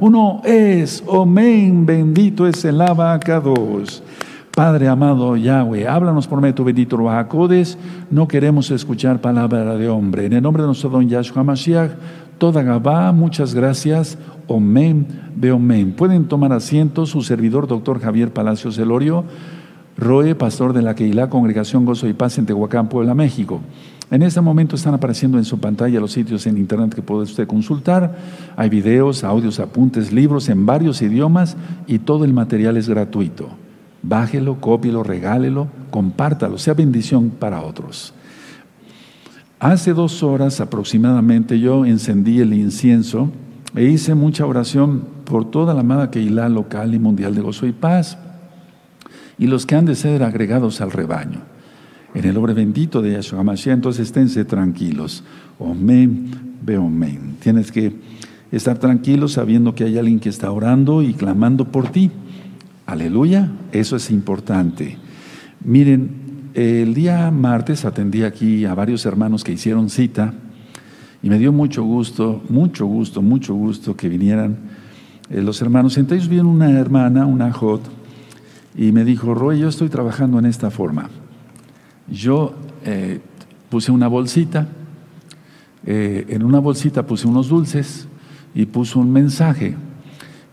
Uno es, amén, bendito es el abacados. Padre amado Yahweh, háblanos por medio de tu bendito Bajacodes. No queremos escuchar palabra de hombre. En el nombre de nuestro don Yahshua Mashiach, toda Gabá, muchas gracias. Omen, Beomen. Pueden tomar asiento su servidor, doctor Javier Palacios Elorio, Roe, pastor de la Keilah Congregación Gozo y Paz en Tehuacán, Puebla, México. En este momento están apareciendo en su pantalla los sitios en internet que puede usted consultar. Hay videos, audios, apuntes, libros en varios idiomas y todo el material es gratuito. Bájelo, cópielo, regálelo, compártalo, sea bendición para otros. Hace dos horas aproximadamente yo encendí el incienso e hice mucha oración por toda la amada Keilah local y mundial de gozo y paz y los que han de ser agregados al rebaño. En el nombre bendito de Yahshua Mashiach, entonces esténse tranquilos. Omen, omen. Tienes que estar tranquilo sabiendo que hay alguien que está orando y clamando por ti. Aleluya, eso es importante. Miren, el día martes atendí aquí a varios hermanos que hicieron cita y me dio mucho gusto, mucho gusto, mucho gusto que vinieran eh, los hermanos. Entre ellos vino una hermana, una hot, y me dijo, Roy, yo estoy trabajando en esta forma. Yo eh, puse una bolsita, eh, en una bolsita puse unos dulces y puse un mensaje.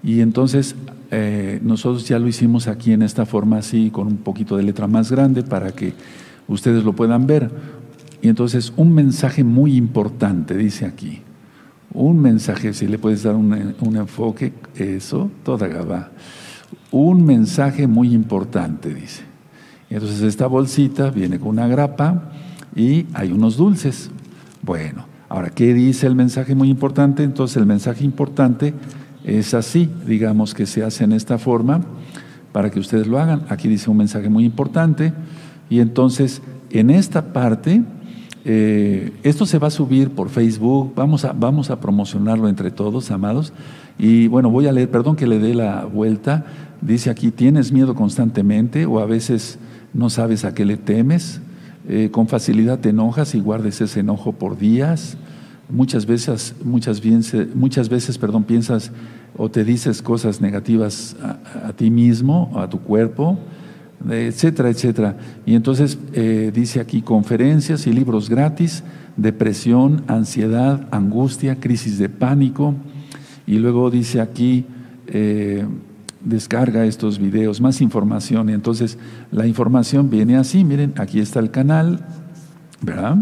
Y entonces eh, nosotros ya lo hicimos aquí en esta forma así, con un poquito de letra más grande para que ustedes lo puedan ver. Y entonces un mensaje muy importante, dice aquí. Un mensaje, si le puedes dar un, un enfoque, eso, toda gaba. Un mensaje muy importante, dice. Entonces esta bolsita viene con una grapa y hay unos dulces. Bueno, ahora, ¿qué dice el mensaje muy importante? Entonces el mensaje importante es así, digamos que se hace en esta forma para que ustedes lo hagan. Aquí dice un mensaje muy importante y entonces en esta parte, eh, esto se va a subir por Facebook, vamos a, vamos a promocionarlo entre todos, amados. Y bueno, voy a leer, perdón que le dé la vuelta, dice aquí, ¿tienes miedo constantemente o a veces no sabes a qué le temes? Eh, con facilidad te enojas y guardes ese enojo por días. Muchas veces, muchas, muchas veces perdón, piensas o te dices cosas negativas a, ti mismo, a tu cuerpo, etcétera, etcétera. Y entonces eh, dice aquí conferencias y libros gratis, depresión, ansiedad, angustia, crisis de pánico. Y luego dice aquí, eh, descarga estos videos, más información. Y entonces la información viene así, miren, aquí está el canal, ¿verdad?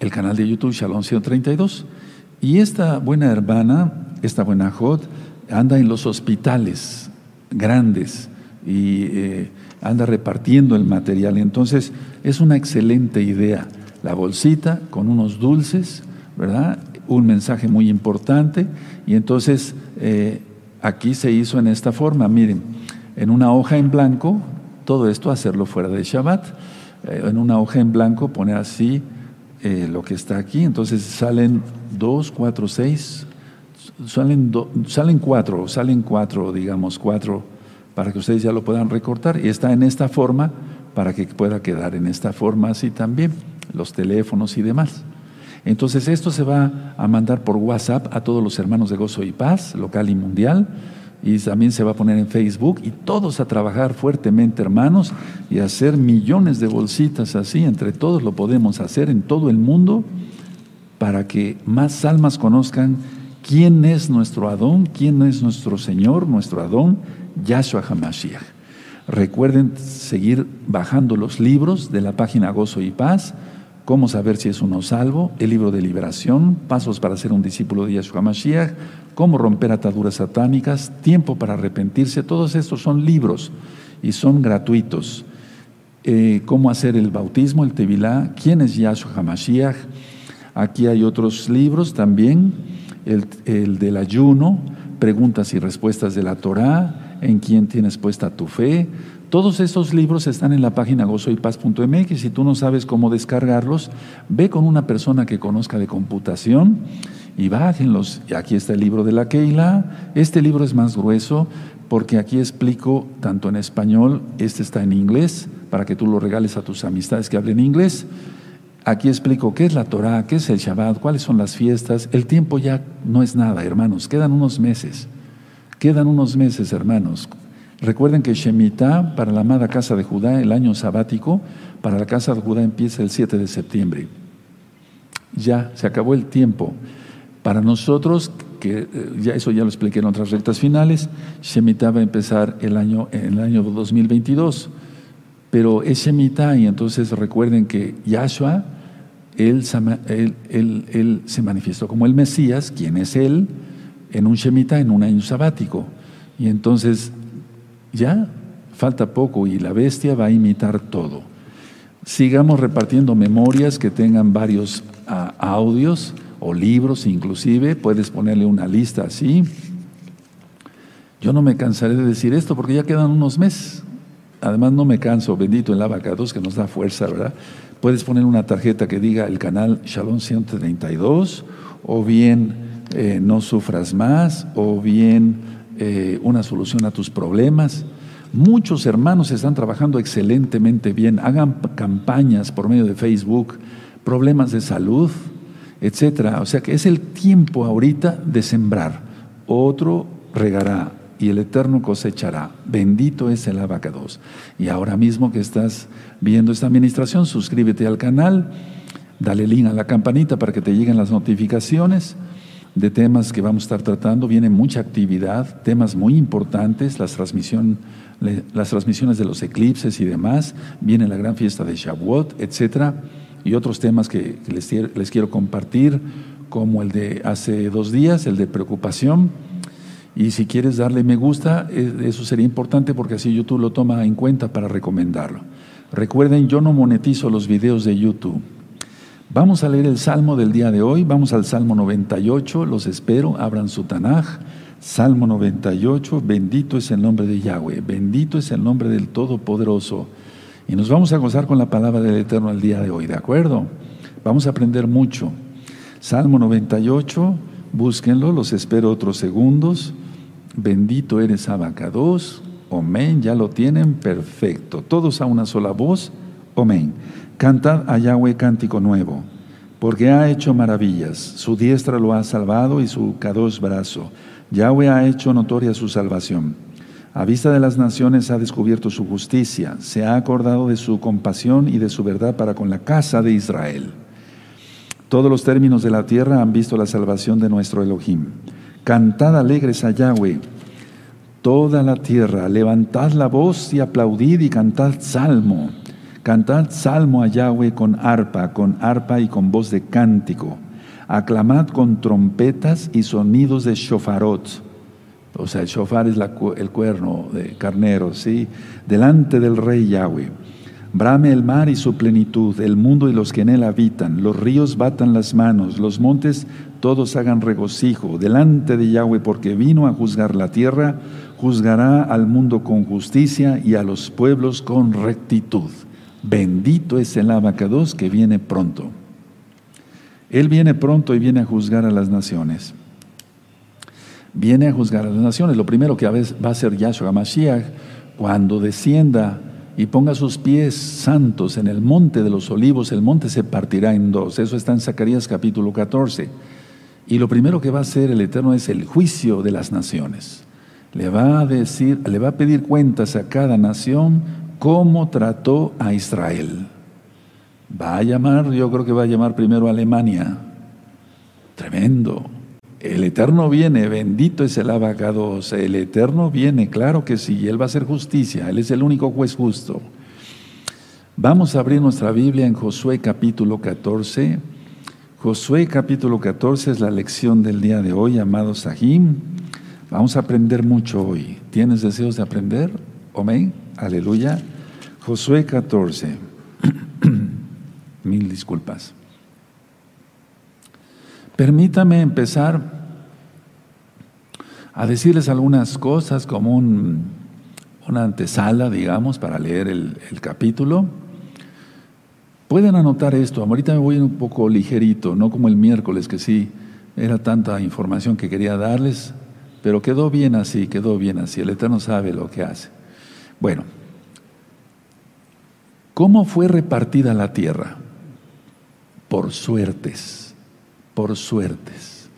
el canal de YouTube Shalom 132. Y esta buena hermana, esta buena Jod, anda en los hospitales grandes y eh, anda repartiendo el material. Entonces, es una excelente idea. La bolsita con unos dulces, ¿verdad? Un mensaje muy importante. Y entonces, eh, aquí se hizo en esta forma, miren, en una hoja en blanco, todo esto hacerlo fuera de Shabbat. Eh, en una hoja en blanco poner así eh, lo que está aquí. Entonces salen dos, cuatro, seis, salen, salen cuatro, salen cuatro, digamos, cuatro, para que ustedes ya lo puedan recortar. Y está en esta forma para que pueda quedar en esta forma así también, los teléfonos y demás. Entonces esto se va a mandar por WhatsApp a todos los hermanos de Gozo y Paz, local y mundial y también se va a poner en Facebook y todos a trabajar fuertemente, hermanos, y hacer millones de bolsitas así, entre todos lo podemos hacer en todo el mundo para que más almas conozcan quién es nuestro Adón, quién es nuestro Señor, nuestro Adón, Yahshua HaMashiach. Recuerden seguir bajando los libros de la página Gozo y Paz, cómo saber si es uno salvo, el libro de liberación, pasos para ser un discípulo de Yahshua HaMashiach, cómo romper ataduras satánicas, tiempo para arrepentirse, todos estos son libros y son gratuitos. Eh, cómo hacer el bautismo, el Tevilá, quién es Yahshua HaMashiach. Aquí hay otros libros también, el, el, del ayuno, preguntas y respuestas de la Torá, en quién tienes puesta tu fe. Todos estos libros están en la página gozoypaz.mx. Si tú no sabes cómo descargarlos, ve con una persona que conozca de computación y bájenlos. Y aquí está el libro de la Keila. Este libro es más grueso porque aquí explico tanto en español, este está en inglés, para que tú lo regales a tus amistades que hablen inglés. Aquí explico qué es la Torah, qué es el Shabbat, cuáles son las fiestas. El tiempo ya no es nada, hermanos. Quedan unos meses. Quedan unos meses, hermanos. Recuerden que Shemitah para la amada casa de Judá, el año sabático, para la casa de Judá empieza el 7 de septiembre. Ya, se acabó el tiempo. Para nosotros, que eh, ya eso ya lo expliqué en otras rectas finales, Shemitah va a empezar el año, en el año 2022. Pero es Shemitah y entonces recuerden que Yahshua, él, él, se manifestó como el Mesías, quien es Él, en un Shemitah, en un año sabático. Y entonces ya falta poco y la bestia va a imitar todo. Sigamos repartiendo memorias que tengan varios ah, audios o libros inclusive, puedes ponerle una lista así. Yo no me cansaré de decir esto porque ya quedan unos meses. Además no me canso, bendito el abacados que nos da fuerza, ¿verdad? Puedes poner una tarjeta que diga el canal Shalom 132 o bien eh, no sufras más o bien eh, una solución a tus problemas. Muchos hermanos están trabajando excelentemente bien. Hagan campañas por medio de Facebook, problemas de salud, etcétera. O sea que es el tiempo ahorita de sembrar. Otro regará y el Eterno cosechará. Bendito es el abacados. Y ahora mismo que estás viendo esta administración, suscríbete al canal, dale link a la campanita para que te lleguen las notificaciones de temas que vamos a estar tratando. Viene mucha actividad, temas muy importantes, las, transmisión, las transmisiones de los eclipses y demás. Viene la gran fiesta de Shavuot, etcétera y otros temas que, les, les, quiero compartir, como el de hace dos días, el de preocupación. Y si quieres darle me gusta, eh, eso sería importante porque así YouTube lo toma en cuenta para recomendarlo. Recuerden, yo no monetizo los videos de YouTube. Vamos a leer el Salmo del día de hoy, vamos al Salmo 98, los espero, abran su Tanaj. Salmo 98, bendito es el nombre de Yahweh, bendito es el nombre del Todopoderoso. Y nos vamos a gozar con la palabra del Eterno el día de hoy, ¿de acuerdo? Vamos a aprender mucho. Salmo 98, búsquenlo, los espero otros segundos. Bendito eres Abacados, Amén, ya lo tienen, perfecto. Todos a una sola voz, Amén. Cantad a Yahweh cántico nuevo, porque ha hecho maravillas. Su diestra lo ha salvado y su cados brazo. Yahweh ha hecho notoria su salvación. A vista de las naciones ha descubierto su justicia, se ha acordado de su compasión y de su verdad para con la casa de Israel. Todos los términos de la tierra han visto la salvación de nuestro Elohim. Cantad alegres a Yahweh, toda la tierra, levantad la voz y aplaudid y cantad salmo. Cantad salmo a Yahweh con arpa, con arpa y con voz de cántico. Aclamad con trompetas y sonidos de shofarot o sea, el shofar es el cuerno de carnero, ¿sí? Delante del rey Yahweh. Brame el mar y su plenitud, el mundo y los que en él habitan. Los ríos batan las manos, los montes todos hagan regocijo delante de Yahweh, porque vino a juzgar la tierra, juzgará al mundo con justicia y a los pueblos con rectitud. Bendito es el abacados que viene pronto. Él viene pronto y viene a juzgar a las naciones viene a juzgar a las naciones. Lo primero que va a hacer Yahshua Mashiach cuando descienda y ponga sus pies santos en el monte de los olivos, el monte se partirá en dos. Eso está en Zacarías capítulo 14. Y lo primero que va a hacer el Eterno es el juicio de las naciones. Le va a decir, le va a pedir cuentas a cada nación cómo trató a Israel. Va a llamar, yo creo que va a llamar primero a Alemania. Tremendo. El Eterno viene, bendito es el abacados. El Eterno viene, claro que sí, Él va a hacer justicia, Él es el único juez justo. Vamos a abrir nuestra Biblia en Josué capítulo 14. Josué capítulo 14 es la lección del día de hoy, amados Sahim. Vamos a aprender mucho hoy. ¿Tienes deseos de aprender? Amén. Aleluya. Josué 14. Mil disculpas. Permítame empezar a decirles algunas cosas como una antesala, digamos, para leer el, capítulo. Pueden anotar esto, ahorita me voy un poco ligerito, no como el miércoles, que sí, era tanta información que quería darles, pero quedó bien así, quedó bien así, el Eterno sabe lo que hace. Bueno, ¿cómo fue repartida la tierra? por suertes, por suertes.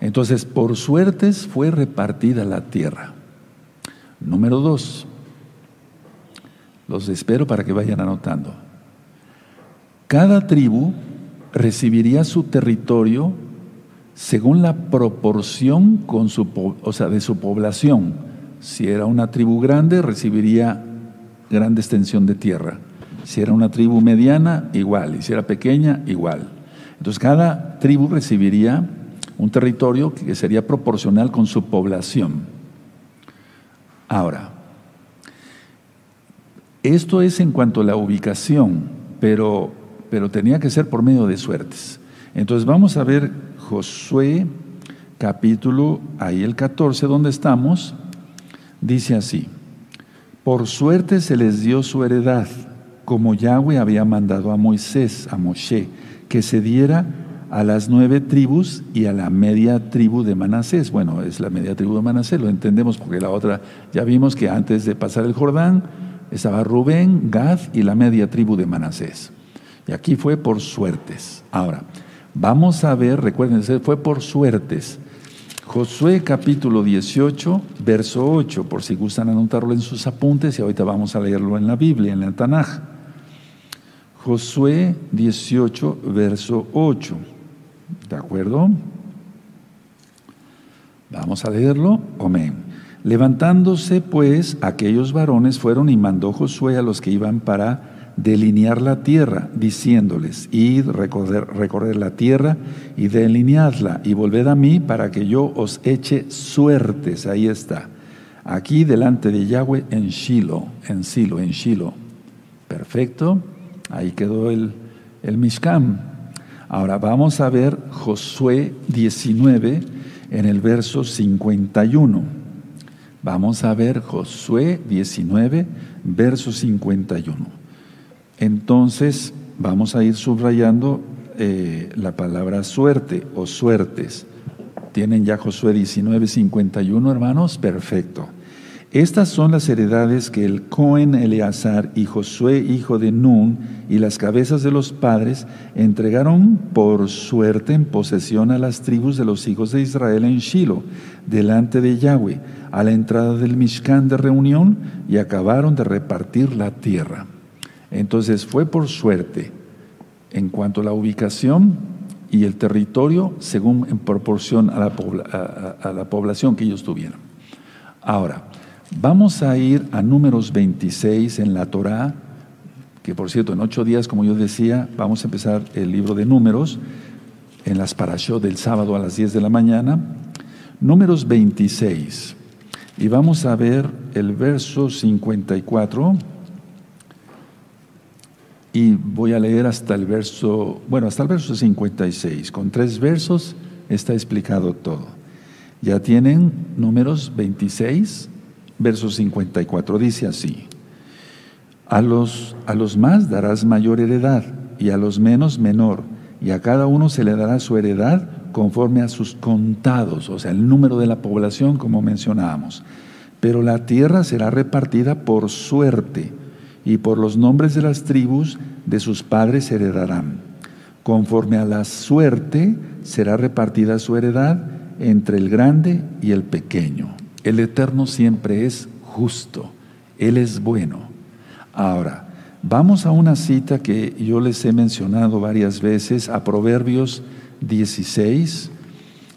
Entonces, por suertes fue repartida la tierra. Número dos, los espero para que vayan anotando. Cada tribu recibiría su territorio según la proporción con su, o sea, de su población. Si era una tribu grande, recibiría grande extensión de tierra. Si era una tribu mediana, igual. Y si era pequeña, igual. Entonces cada tribu recibiría un territorio que sería proporcional con su población. Ahora, esto es en cuanto a la ubicación, pero, pero tenía que ser por medio de suertes. Entonces vamos a ver Josué capítulo, ahí el 14, donde estamos, dice así, por suerte se les dio su heredad, como Yahweh había mandado a Moisés, a Moshe, que se diera a las nueve tribus y a la media tribu de Manasés. Bueno, es la media tribu de Manasés, lo entendemos porque la otra, ya vimos que antes de pasar el Jordán estaba Rubén, Gad y la media tribu de Manasés. Y aquí fue por suertes. Ahora, Vamos a ver, recuerden, fue por suertes. Josué capítulo 18, verso 8, por si gustan anotarlo en sus apuntes y ahorita vamos a leerlo en la Biblia, en la Tanaj. Josué 18, verso 8. ¿De acuerdo? Vamos a leerlo. Amén. Levantándose pues aquellos varones fueron y mandó Josué a los que iban para delinear la tierra, diciéndoles, id, recorrer, la tierra y delineadla, y volved a mí para que yo os eche suertes. Ahí está. Aquí delante de Yahweh en Shiloh, en Silo, en Shiloh. Perfecto. Ahí quedó el, el Mishkam. Ahora vamos a ver Josué 19 en el verso 51. Vamos a ver Josué 19, verso 51. Entonces vamos a ir subrayando eh, la palabra suerte o suertes. ¿Tienen ya Josué 19:51, hermanos? Perfecto. Estas son las heredades que el Cohen Eleazar y Josué, hijo de Nun, y las cabezas de los padres entregaron por suerte en posesión a las tribus de los hijos de Israel en Shiloh, delante de Yahweh, a la entrada del Mishkan de reunión, y acabaron de repartir la tierra. Entonces fue por suerte en cuanto a la ubicación y el territorio según en proporción a la, población que ellos tuvieron. Ahora, vamos a ir a números 26 en la Torá, que por cierto en ocho días, como yo decía, vamos a empezar el libro de números en las parashot del sábado a las 10 de la mañana. Números 26. Y vamos a ver el verso 54 y voy a leer hasta el verso, bueno, hasta el verso 56. Con tres versos está explicado todo. Ya tienen números 26, verso 54. Dice así, a los, a los más darás mayor heredad y a los menos menor, y a cada uno se le dará su heredad conforme a sus contados, o sea, el número de la población como mencionábamos. Pero la tierra será repartida por suerte y por los nombres de las tribus de sus padres heredarán. Conforme a la suerte será repartida su heredad entre el grande y el pequeño. El Eterno siempre es justo, Él es bueno. Ahora, vamos a una cita que yo les he mencionado varias veces, a Proverbios 16,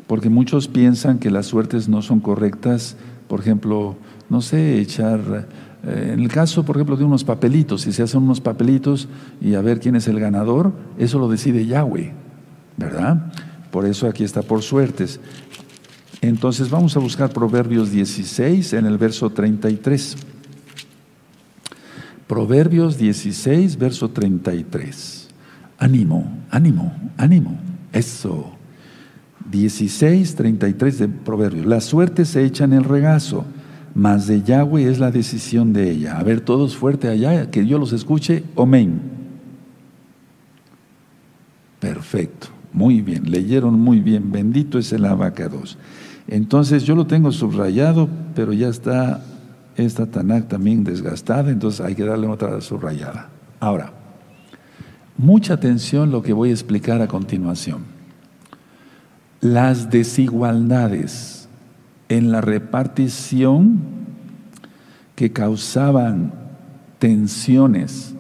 porque muchos piensan que las suertes no son correctas, por ejemplo, no sé, echar eh, en el caso, por ejemplo, de unos papelitos, si se hacen unos papelitos y a ver quién es el ganador, eso lo decide Yahweh, ¿verdad? Por eso aquí está por suertes. Entonces vamos a buscar Proverbios 16 en el verso 33. Proverbios 16, verso 33. Ánimo, ánimo, ánimo. Eso. 16, 33 de Proverbios. La suerte se echa en el regazo mas de Yahweh es la decisión de ella. A ver, todos fuerte allá, que yo los escuche. Amén. Perfecto, muy bien, leyeron muy bien. Bendito es el abacados. Entonces yo lo tengo subrayado, pero ya está esta Tanakh también desgastada, entonces hay que darle otra subrayada. Ahora, mucha atención lo que voy a explicar a continuación. Las desigualdades en la repartición que causaban tensiones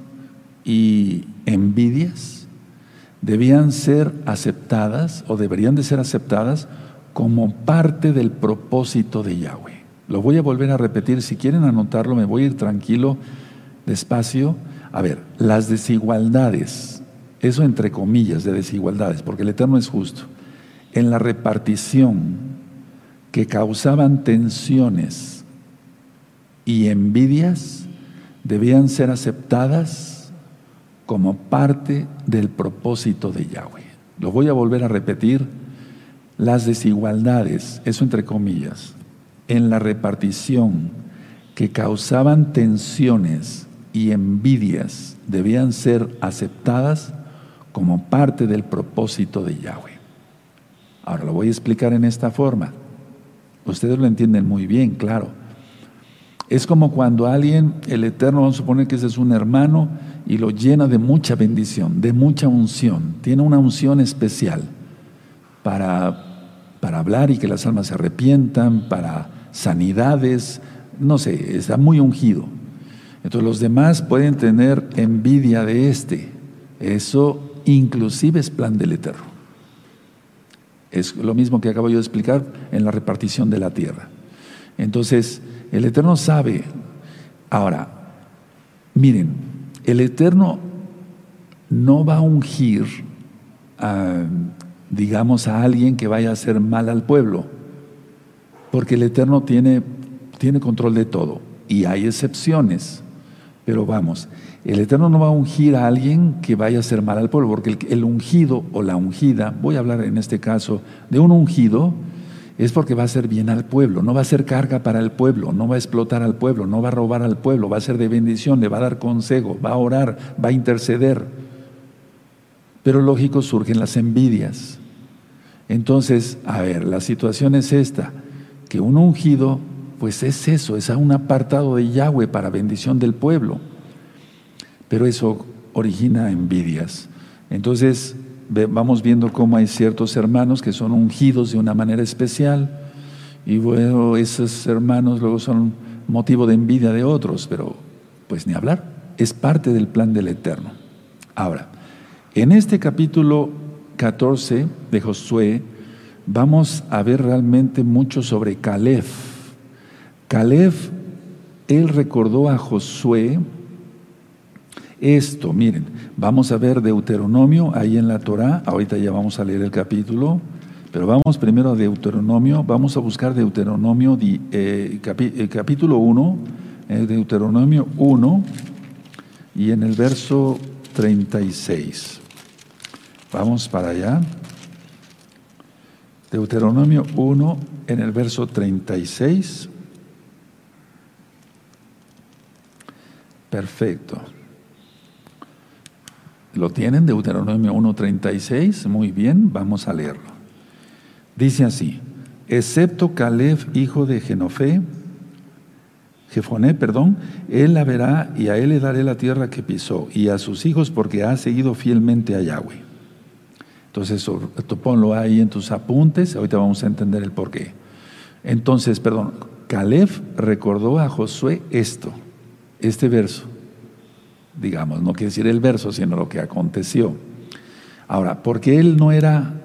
y envidias debían ser aceptadas o deberían de ser aceptadas como parte del propósito de Yahweh. Lo voy a volver a repetir, si quieren anotarlo, me voy a ir tranquilo, despacio. A ver, las desigualdades, eso entre comillas de desigualdades, porque el Eterno es justo, en la repartición que causaban tensiones y envidias, debían ser aceptadas como parte del propósito de Yahweh. Lo voy a volver a repetir las desigualdades, eso entre comillas, en la repartición que causaban tensiones y envidias debían ser aceptadas como parte del propósito de Yahweh. Ahora lo voy a explicar en esta forma. Ustedes lo entienden muy bien, claro. Es como cuando alguien, el Eterno, vamos a suponer que ese es un hermano y lo llena de mucha bendición, de mucha unción. Tiene una unción especial para para hablar y que las almas se arrepientan, para sanidades, no sé, está muy ungido. Entonces los demás pueden tener envidia de este. Eso inclusive es plan del Eterno. Es lo mismo que acabo yo de explicar en la repartición de la tierra. Entonces, el Eterno sabe. Ahora, miren, el Eterno no va a ungir digamos, a alguien que vaya a hacer mal al pueblo, porque el Eterno tiene, tiene control de todo y hay excepciones, pero vamos, el Eterno no va a ungir a alguien que vaya a hacer mal al pueblo, porque el, ungido o la ungida, voy a hablar en este caso de un ungido, es porque va a hacer bien al pueblo, no va a ser carga para el pueblo, no va a explotar al pueblo, no va a robar al pueblo, va a ser de bendición, le va a dar consejo, va a orar, va a interceder. Pero lógico surgen las envidias. Entonces, a ver, la situación es esta, que un ungido, pues es eso, es un apartado de Yahweh para bendición del pueblo. Pero eso origina envidias. Entonces, vamos viendo cómo hay ciertos hermanos que son ungidos de una manera especial y bueno, esos hermanos luego son motivo de envidia de otros, pero pues ni hablar, es parte del plan del Eterno. Ahora, en este capítulo 14 de Josué, vamos a ver realmente mucho sobre Caleb. Caleb, él recordó a Josué esto, miren, vamos a ver Deuteronomio ahí en la Torah, ahorita ya vamos a leer el capítulo, pero vamos primero a Deuteronomio, vamos a buscar Deuteronomio, eh, eh, capítulo 1, eh, Deuteronomio 1 y en el verso 36. Vamos para allá. Deuteronomio 1 en el verso 36. Perfecto. ¿Lo tienen? Deuteronomio 1.36. Muy bien, vamos a leerlo. Dice así, excepto Caleb, hijo de Genofé, Jefoné, perdón, él la verá y a él le daré la tierra que pisó y a sus hijos porque ha seguido fielmente a Yahweh. Entonces, ponlo ahí en tus apuntes, ahorita vamos a entender el por qué. Entonces, perdón, Caleb recordó a Josué esto, este verso. Digamos, no quiere decir el verso, sino lo que aconteció. Ahora, porque él no era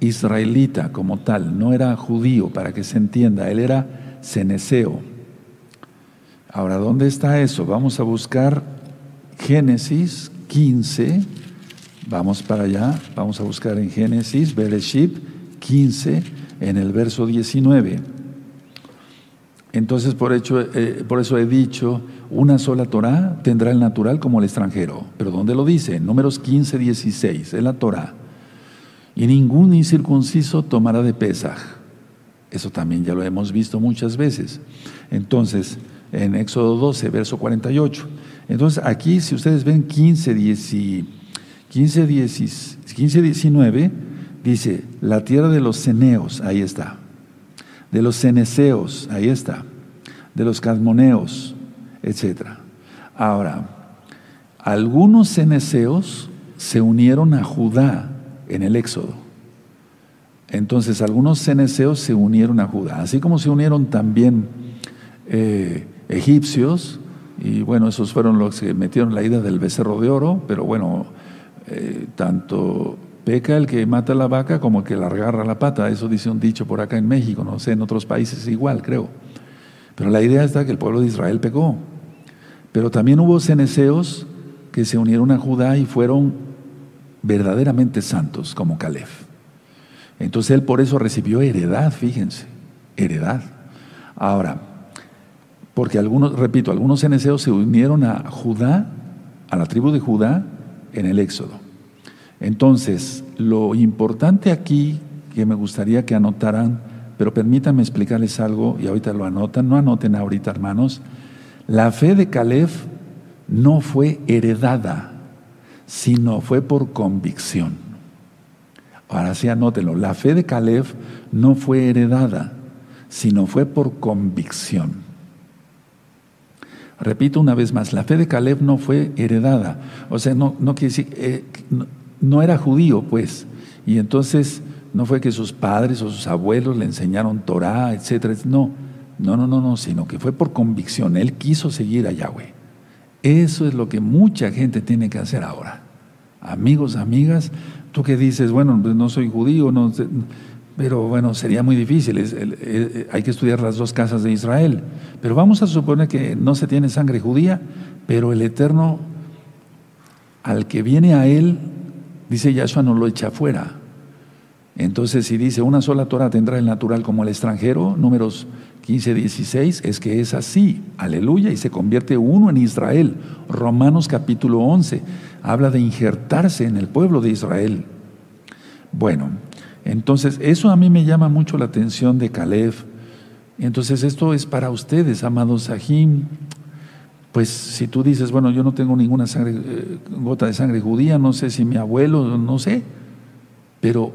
israelita como tal, no era judío, para que se entienda, él era ceneseo. Ahora, ¿dónde está eso? Vamos a buscar Génesis 15 Vamos para allá, vamos a buscar en Génesis, Bereshit 15, en el verso 19. Entonces, por, hecho, eh, por eso he dicho, una sola Torah tendrá el natural como el extranjero. Pero ¿dónde lo dice? Números 15, 16, es la Torah. Y ningún incircunciso tomará de Pesaj. Eso también ya lo hemos visto muchas veces. Entonces, en Éxodo 12, verso 48. Entonces, aquí, si ustedes ven 15, 16 15, 19 dice, la tierra de los ceneos, ahí está. De los ceneseos, ahí está. De los casmoneos, etc. Ahora, algunos ceneseos se unieron a Judá en el Éxodo. Entonces algunos ceneseos se unieron a Judá, así como se unieron también eh, egipcios, y bueno, esos fueron los que metieron la ida del becerro de oro, pero bueno, eh, tanto peca el que mata la vaca como el que la agarra la pata, eso dice un dicho por acá en México, no sé, en otros países igual, creo. Pero la idea está que el pueblo de Israel pecó. Pero también hubo ceneseos que se unieron a Judá y fueron verdaderamente santos, como Caleb. Entonces él por eso recibió heredad, fíjense, heredad. Ahora, porque algunos, repito, algunos ceneseos se unieron a Judá, a la tribu de Judá, en el Éxodo. Entonces, lo importante aquí que me gustaría que anotaran, pero permítanme explicarles algo y ahorita lo anotan, no anoten ahorita hermanos, la fe de Caleb no fue heredada, sino fue por convicción. Ahora sí anótenlo, la fe de Caleb no fue heredada, sino fue por convicción. Repito una vez más, la fe de Caleb no fue heredada. O sea, no, no quiere decir, eh, era judío, pues. Y entonces no fue que sus padres o sus abuelos le enseñaron Torah, etcétera. No, no, no, no, no, sino que fue por convicción. Él quiso seguir a Yahweh. Eso es lo que mucha gente tiene que hacer ahora. Amigos, amigas, tú que dices, bueno, pues no soy judío, no, pero bueno, sería muy difícil, hay que estudiar las dos casas de Israel. Pero vamos a suponer que no se tiene sangre judía, pero el Eterno, al que viene a él, dice Yahshua, no lo echa fuera. Entonces, si dice una sola Torah tendrá el natural como el extranjero, números 15, 16, es que es así, aleluya, y se convierte uno en Israel. Romanos capítulo 11 habla de injertarse en el pueblo de Israel. Bueno, entonces, eso a mí me llama mucho la atención de Caleb. Entonces, esto es para ustedes, amados Sahim. Pues si tú dices, bueno, yo no tengo ninguna eh, gota de sangre judía, no sé si mi abuelo, no sé, pero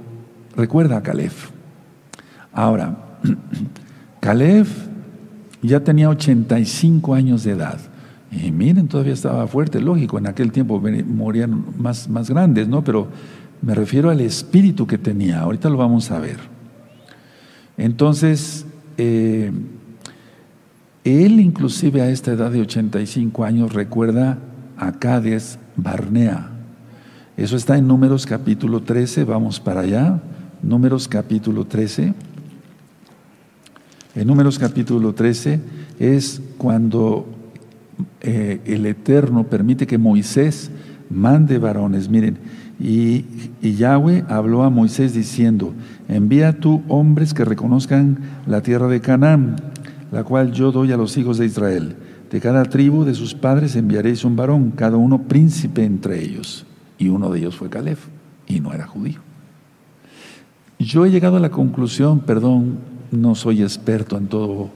recuerda a Caleb. Ahora, Caleb ya tenía 85 años de edad. Y miren, todavía estaba fuerte, lógico, en aquel tiempo morían más, más grandes, ¿no? Pero me refiero al espíritu que tenía, ahorita lo vamos a ver. Entonces, eh, él inclusive a esta edad de 85 años recuerda a Cades Barnea. Eso está en Números capítulo 13, vamos para allá. Números capítulo 13. En Números capítulo 13 es cuando eh, el Eterno permite que Moisés mande varones. Miren, y, Yahweh habló a Moisés diciendo, envía tú hombres que reconozcan la tierra de Canaán, la cual yo doy a los hijos de Israel. De cada tribu de sus padres enviaréis un varón, cada uno príncipe entre ellos. Y uno de ellos fue Caleb, y no era judío. Yo he llegado a la conclusión, perdón, no soy experto en todo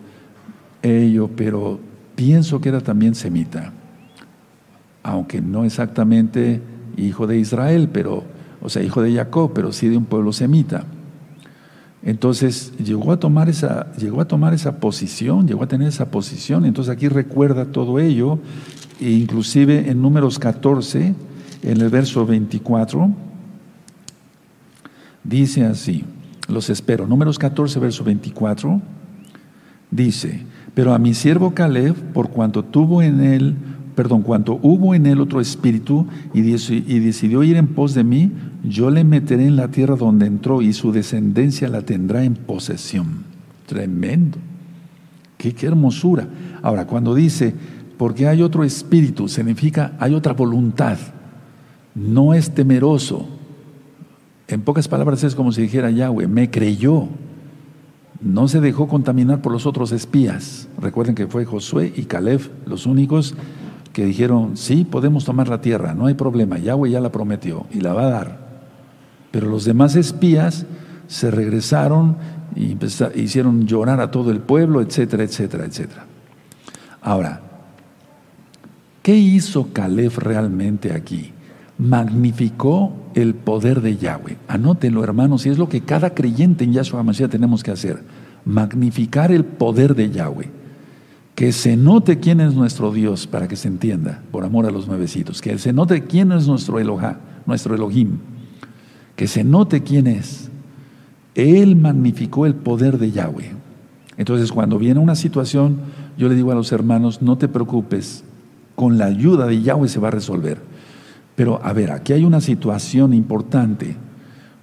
ello, pero pienso que era también semita, aunque no exactamente hijo de Israel, pero, o sea, hijo de Jacob, pero sí de un pueblo semita. Entonces llegó a tomar esa, llegó a tomar esa posición, llegó a tener esa posición. Entonces aquí recuerda todo ello, e inclusive en números 14, en el verso 24, dice así, los espero, números 14, verso 24, dice, pero a mi siervo Caleb, por cuanto tuvo en él perdón, cuando hubo en él otro espíritu y, decidió ir en pos de mí, yo le meteré en la tierra donde entró y su descendencia la tendrá en posesión. Tremendo. Qué, qué hermosura. Ahora, cuando dice, porque hay otro espíritu, significa hay otra voluntad. No es temeroso. En pocas palabras es como si dijera Yahweh, me creyó. No se dejó contaminar por los otros espías. Recuerden que fue Josué y Caleb los únicos que dijeron, sí, podemos tomar la tierra, no hay problema, Yahweh ya la prometió y la va a dar. Pero los demás espías se regresaron y hicieron llorar a todo el pueblo, etcétera, etcétera, etcétera. Ahora, ¿qué hizo Caleb realmente aquí? Magnificó el poder de Yahweh. Anótenlo, hermanos, y es lo que cada creyente en Yahshua Mashiach tenemos que hacer. Magnificar el poder de Yahweh que se note quién es nuestro Dios para que se entienda, por amor a los nuevecitos, que se note quién es nuestro Elohá, nuestro Elohim. Que se note quién es. Él magnificó el poder de Yahweh. Entonces, cuando viene una situación, yo le digo a los hermanos, no te preocupes, con la ayuda de Yahweh se va a resolver. Pero, a ver, aquí hay una situación importante.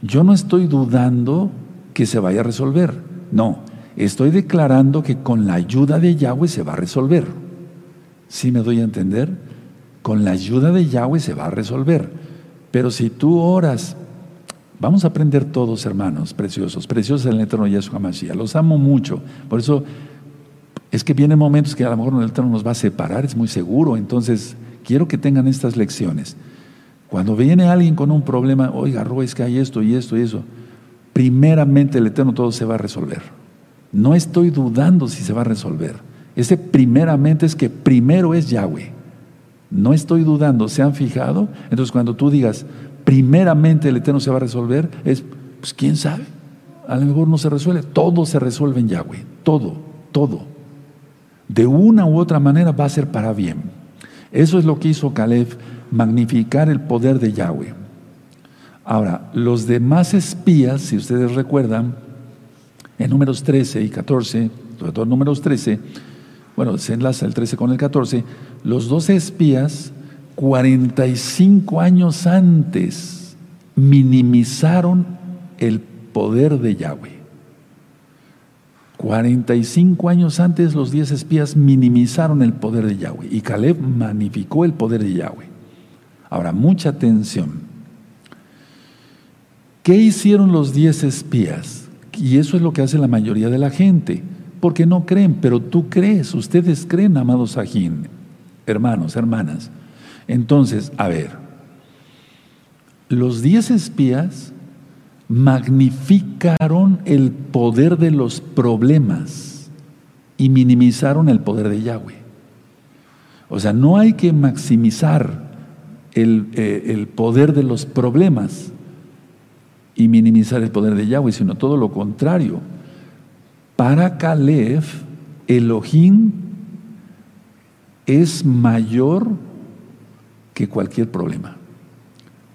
Yo no estoy dudando que se vaya a resolver. No, estoy declarando que con la ayuda de Yahweh se va a resolver. ¿Sí me doy a entender? Con la ayuda de Yahweh se va a resolver. Pero si tú oras, vamos a aprender todos, hermanos preciosos, preciosos en el eterno Yeshua Mashiach. Los amo mucho. Por eso es que vienen momentos que a lo mejor el eterno nos va a separar, es muy seguro. Entonces, quiero que tengan estas lecciones. Cuando viene alguien con un problema, oiga, Ro, es que hay esto y esto y eso, primeramente el Eterno todo se va a resolver. No estoy dudando si se va a resolver. Ese primeramente es que primero es Yahweh. No estoy dudando, ¿se han fijado? Entonces cuando tú digas, primeramente el Eterno se va a resolver, es, pues quién sabe, a lo mejor no se resuelve, todo se resuelve en Yahweh, todo, todo. De una u otra manera va a ser para bien. Eso es lo que hizo Caleb magnificar el poder de Yahweh. Ahora, los demás espías, si ustedes recuerdan, en números 13 y 14, sobre todo en números 13, bueno, se enlaza el 13 con el 14, los 12 espías, 45 años antes, minimizaron el poder de Yahweh. 45 años antes los 10 espías minimizaron el poder de Yahweh y Caleb magnificó el poder de Yahweh. Ahora, mucha atención. ¿Qué hicieron los diez espías? Y eso es lo que hace la mayoría de la gente, porque no creen, pero tú crees, ustedes creen, amados Sajín, hermanos, hermanas. Entonces, a ver, los diez espías magnificaron el poder de los problemas y minimizaron el poder de Yahweh. O sea, no hay que maximizar eh, el, poder de los problemas y minimizar el poder de Yahweh, sino todo lo contrario. Para Caleb, Elohim es mayor que cualquier problema,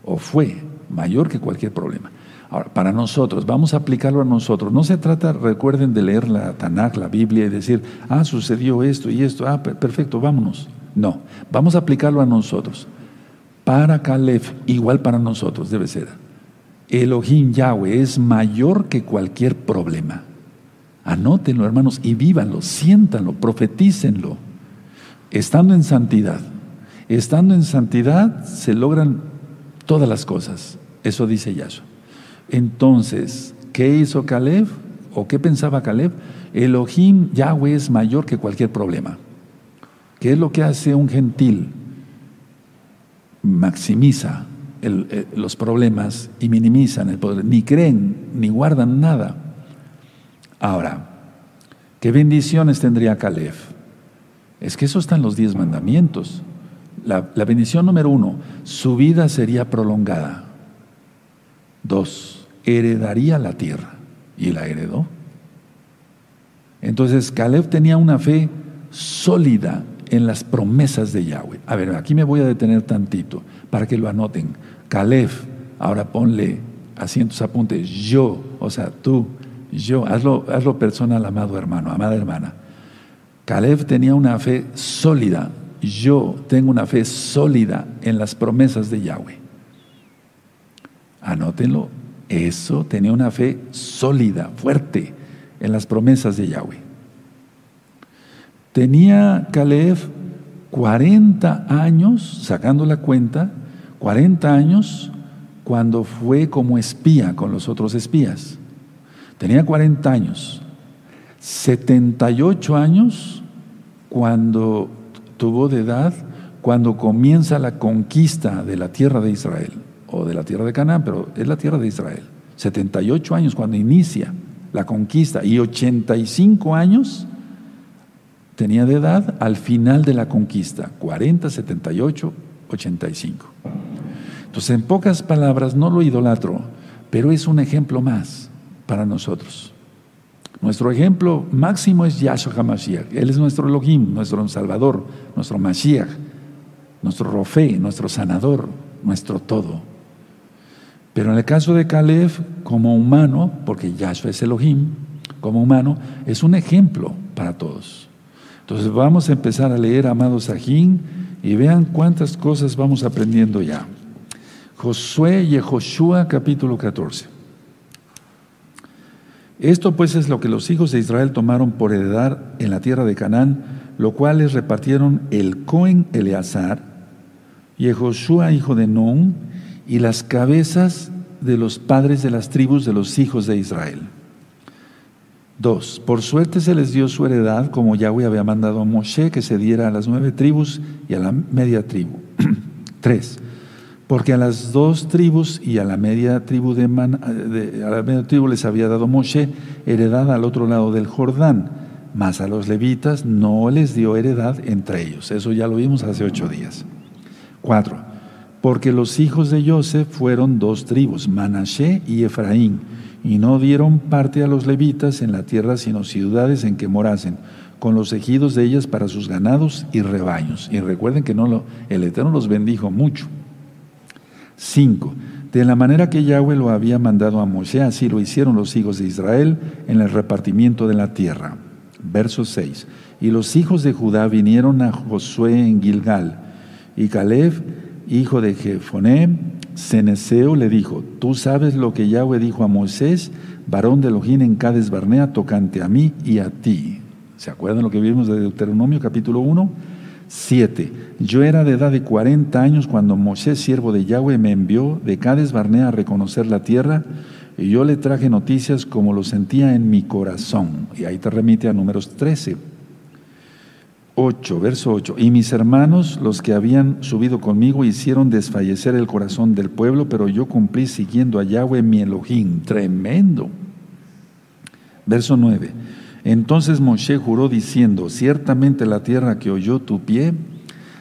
o fue mayor que cualquier problema. Ahora, para nosotros, vamos a aplicarlo a nosotros. No se trata, recuerden, de leer la Tanakh, la Biblia, y decir, ah, sucedió esto y esto, ah, perfecto, vámonos. No, vamos a aplicarlo a nosotros. Para Caleb, igual para nosotros debe ser. Elohim Yahweh es mayor que cualquier problema. Anótenlo, hermanos, y vívanlo, siéntanlo, profetícenlo. Estando en santidad. Estando en santidad se logran todas las cosas. Eso dice Yahshua. Entonces, ¿qué hizo Caleb? ¿O qué pensaba Caleb? Elohim Yahweh es mayor que cualquier problema. ¿Qué es lo que hace un gentil? maximiza eh, los problemas y minimizan el poder, ni creen, ni guardan nada. Ahora, ¿qué bendiciones tendría Caleb? Es que eso está en los diez mandamientos. La, la bendición número uno, su vida sería prolongada. Dos, heredaría la tierra. Y la heredó. Entonces Caleb tenía una fe sólida en las promesas de Yahweh. A ver, aquí me voy a detener tantito para que lo anoten. Caleb, ahora ponle asientos apuntes, yo, o sea, tú, yo, hazlo, hazlo personal, amado hermano, amada hermana. Caleb tenía una fe sólida, yo tengo una fe sólida en las promesas de Yahweh. Anótenlo, eso tenía una fe sólida, fuerte en las promesas de Yahweh. Tenía Caleb 40 años, sacando la cuenta, 40 años cuando fue como espía con los otros espías. Tenía 40 años. 78 años cuando tuvo de edad, cuando comienza la conquista de la tierra de Israel, o de la tierra de Canaán, pero es la tierra de Israel. 78 años cuando inicia la conquista y 85 años tenía de edad al final de la conquista, 40, 78, 85. Entonces, en pocas palabras, no lo idolatro, pero es un ejemplo más para nosotros. Nuestro ejemplo máximo es Yahshua HaMashiach. Él es nuestro Elohim, nuestro Salvador, nuestro Mashiach, nuestro Rofe, nuestro sanador, nuestro todo. Pero en el caso de Caleb, como humano, porque Yahshua es Elohim, como humano, es un ejemplo para todos. Entonces vamos a empezar a leer, amados Sajín, y vean cuántas cosas vamos aprendiendo ya. Josué y Joshua capítulo 14. Esto pues es lo que los hijos de Israel tomaron por heredar en la tierra de Canaán, lo cual les repartieron el Cohen Eleazar y hijo de Nun y las cabezas de los padres de las tribus de los hijos de Israel. Dos, por suerte se les dio su heredad como Yahweh había mandado a Moshe que se diera a las nueve tribus y a la media tribu. Tres, porque a las dos tribus y a la media tribu de, a la media tribu les había dado Moshe heredad al otro lado del Jordán, mas a los levitas no les dio heredad entre ellos. Eso ya lo vimos hace ocho días. Cuatro, porque los hijos de Joseph fueron dos tribus, Manashe y Efraín, y no dieron parte a los levitas en la tierra, sino ciudades en que morasen, con los ejidos de ellas para sus ganados y rebaños. Y recuerden que no lo, el Eterno los bendijo mucho. 5. De la manera que Yahweh lo había mandado a Moshe, así lo hicieron los hijos de Israel en el repartimiento de la tierra. Verso 6. Y los hijos de Judá vinieron a Josué en Gilgal, y Caleb, hijo de Jefoné, Ceneseo, le dijo, tú sabes lo que Yahweh dijo a Moisés, varón de Elohim en Cades Barnea, tocante a mí y a ti. ¿Se acuerdan lo que vimos de Deuteronomio capítulo 1? 7. Yo era de edad de 40 años cuando Moshe, siervo de Yahweh, me envió de Cades Barnea a reconocer la tierra y yo le traje noticias como lo sentía en mi corazón. Y ahí te remite a números 13. 8, verso 8. Y mis hermanos, los que habían subido conmigo, hicieron desfallecer el corazón del pueblo, pero yo cumplí siguiendo a Yahweh mi Elohim. Tremendo. Verso 9. Entonces Moshe juró diciendo, ciertamente la tierra que oyó tu pie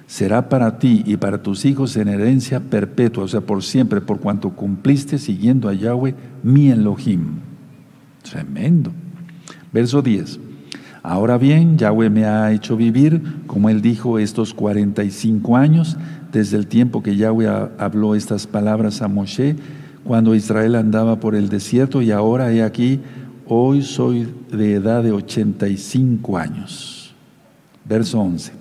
será para ti y para tus hijos en herencia perpetua, o sea, por siempre, por cuanto cumpliste siguiendo a Yahweh, mi Elohim. Tremendo. Verso 10. Ahora bien, Yahweh me ha hecho vivir, como él dijo, estos 45 años, desde el tiempo que Yahweh habló estas palabras a Moshe, cuando Israel andaba por el desierto, y ahora he aquí, hoy soy de edad de 85 años. Verso 11.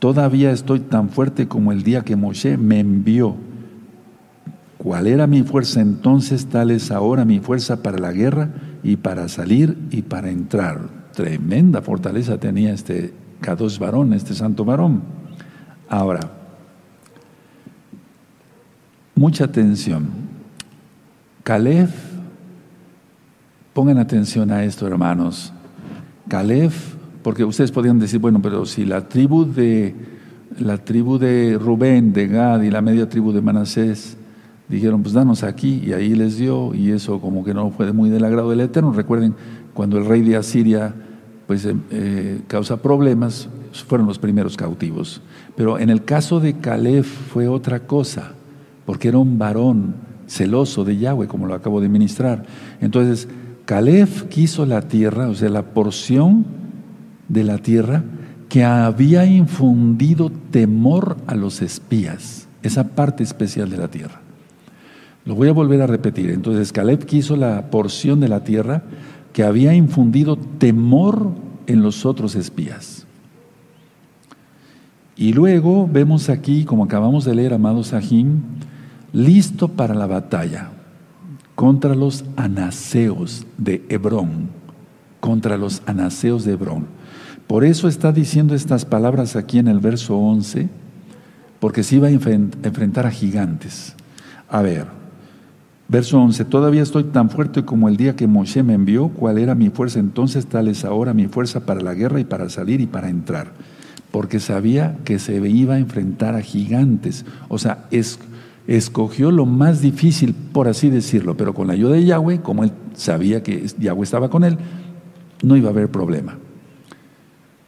Todavía estoy tan fuerte como el día que Moshe me envió. ¿Cuál era mi fuerza entonces? Tal es ahora mi fuerza para la guerra y para salir y para entrar. Tremenda fortaleza tenía este Kadosh varón, este santo varón. Ahora, mucha atención. Caleb Pongan atención a esto, hermanos. Caleb, porque ustedes podrían decir, bueno, pero si la tribu de la tribu de Rubén, de Gad y la media tribu de Manasés dijeron, pues danos aquí, y ahí les dio, y eso como que no fue muy del agrado del Eterno. Recuerden, cuando el rey de Asiria pues eh, eh, causa problemas, fueron los primeros cautivos. Pero en el caso de Caleb fue otra cosa, porque era un varón celoso de Yahweh, como lo acabo de ministrar. Entonces, Caleb quiso la tierra, o sea, la porción de la tierra que había infundido temor a los espías, esa parte especial de la tierra. Lo voy a volver a repetir. Entonces, Caleb quiso la porción de la tierra que había infundido temor en los otros espías. Y luego vemos aquí, como acabamos de leer, amado Sahim, listo para la batalla contra los anaseos de Hebrón, contra los anaseos de Hebrón. Por eso está diciendo estas palabras aquí en el verso 11, porque se iba a enfrentar a gigantes. A ver, verso 11, todavía estoy tan fuerte como el día que Moshe me envió, cuál era mi fuerza entonces, tal es ahora mi fuerza para la guerra y para salir y para entrar, porque sabía que se iba a enfrentar a gigantes, o sea, es escogió lo más difícil, por así decirlo, pero con la ayuda de Yahweh, como él sabía que Yahweh estaba con él, no iba a haber problema.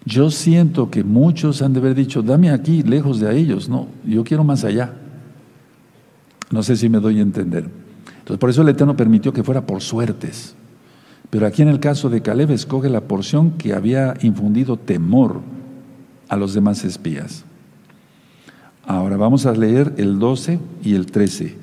Yo siento que muchos han de haber dicho, dame aquí, lejos de ellos, no, yo quiero más allá. No sé si me doy a entender. Por eso el Eterno permitió que fuera por suertes. Pero aquí en el caso de Caleb, escoge la porción que había infundido temor a los demás espías. Ahora vamos a leer el 12 y el 13.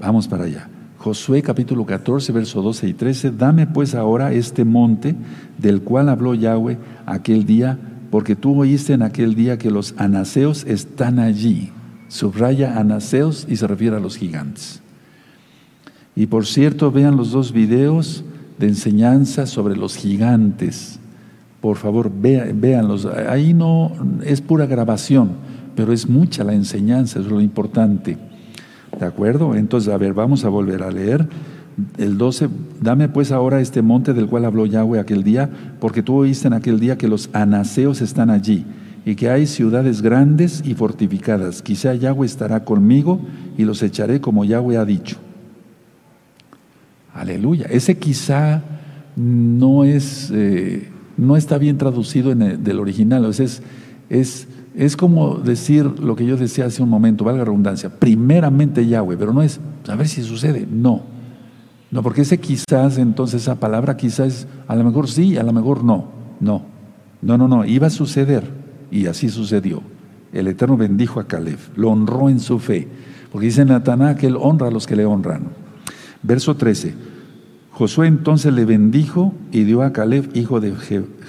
Vamos para allá. Josué capítulo 14, verso 12 y 13, dame pues ahora este monte del cual habló Yahweh aquel día, porque tú oíste en aquel día que los anaseos están allí. Subraya anaseos y se refiere a los gigantes. Y por cierto, vean los dos videos de enseñanza sobre los gigantes. Por favor, véanlos. Ahí no es pura grabación, pero es mucha la enseñanza, es lo importante. ¿De acuerdo? Entonces, a ver, vamos a volver a leer. El 12, dame pues ahora este monte del cual habló Yahweh aquel día, porque tú oíste en aquel día que los anaseos están allí y que hay ciudades grandes y fortificadas. Quizá Yahweh estará conmigo y los echaré como Yahweh ha dicho. Aleluya. Ese quizá no es, eh, no está bien traducido del original. es, es es como decir lo que yo decía hace un momento, valga redundancia, primeramente Yahweh, pero no es a ver si sucede, no. No, porque ese quizás, entonces esa palabra quizás, a lo mejor sí, a lo mejor no, no. No, no, no, iba a suceder y así sucedió. El Eterno bendijo a Caleb, lo honró en su fe, porque dice Nataná que él honra a los que le honran. Verso 13. Josué entonces le bendijo y dio a Caleb, hijo de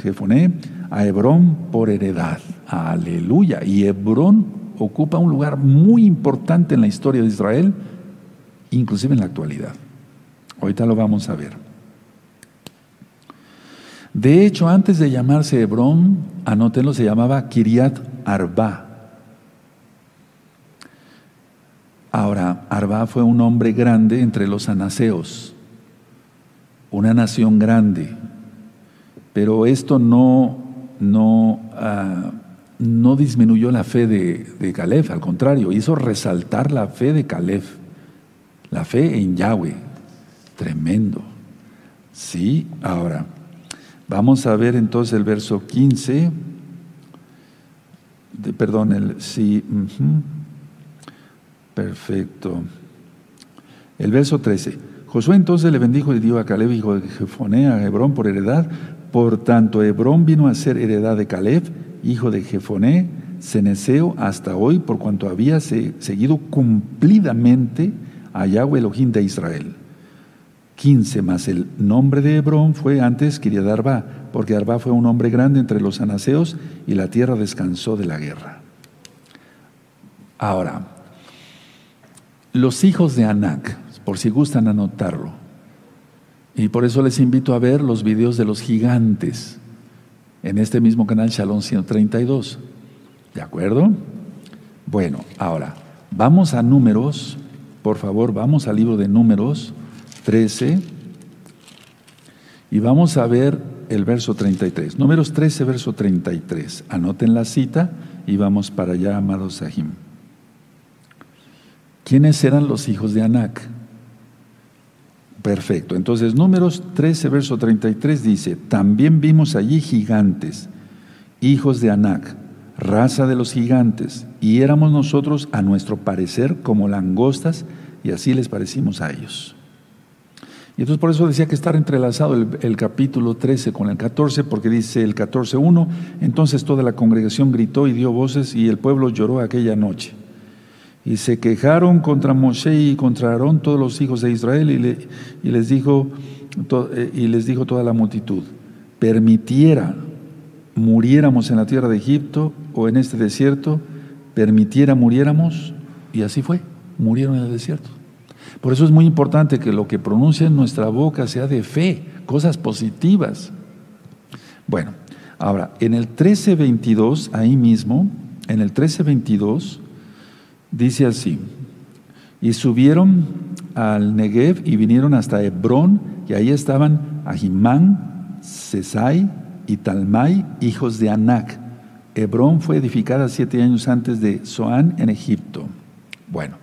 Jefoné, a Hebrón por heredad. Aleluya. Y Hebrón ocupa un lugar muy importante en la historia de Israel, inclusive en la actualidad. Ahorita lo vamos a ver. De hecho, antes de llamarse Hebrón, anótenlo, se llamaba Kiriat Arba. Ahora, Arba fue un hombre grande entre los anaseos, una nación grande, pero esto no, no ah, no disminuyó la fe de, de Caleb, al contrario, hizo resaltar la fe de Caleb, la fe en Yahweh. Tremendo. Sí, ahora, vamos a ver entonces el verso 15. De, perdón, el sí. Perfecto. El verso 13. Josué entonces le bendijo y dio a Caleb, hijo de Jefoné, a Hebrón por heredad. Por tanto, Hebrón vino a ser heredad de Caleb hijo de Jefoné, Ceneseo, hasta hoy, por cuanto había seguido cumplidamente a Yahweh Elohim de Israel. 15 más el nombre de Hebrón fue antes Kiriad Arba, porque Arba fue un hombre grande entre los anaseos y la tierra descansó de la guerra. Ahora, los hijos de Anac, por si gustan anotarlo, y por eso les invito a ver los videos de los gigantes en este mismo canal Shalom 132. ¿De acuerdo? Bueno, ahora, vamos a números, por favor, vamos al libro de números 13 y vamos a ver el verso 33. Números 13, verso 33. Anoten la cita y vamos para allá, amados Sahim. ¿Quiénes eran los hijos de Anac? Perfecto. Entonces, números 13, verso 33 dice, también vimos allí gigantes, hijos de Anac, raza de los gigantes, y éramos nosotros, a nuestro parecer, como langostas, y así les parecimos a ellos. Y entonces por eso decía que estar entrelazado el, el capítulo 13 con el 14, porque dice el 14.1, entonces toda la congregación gritó y dio voces y el pueblo lloró aquella noche. Y se quejaron contra Moshe y contra Aarón todos los hijos de Israel y, les dijo, eh, y les dijo toda la multitud, permitiera muriéramos en la tierra de Egipto o en este desierto, permitiera muriéramos, y así fue, murieron en el desierto. Por eso es muy importante que lo que pronuncie en nuestra boca sea de fe, cosas positivas. Bueno, ahora, en el 1322, ahí mismo, en el 1322, Dice así, y subieron al Negev y vinieron hasta Hebrón, y ahí estaban Ahimán, Sesai y Talmai, hijos de Anac. Hebrón fue edificada siete años antes de Zoán en Egipto. Bueno,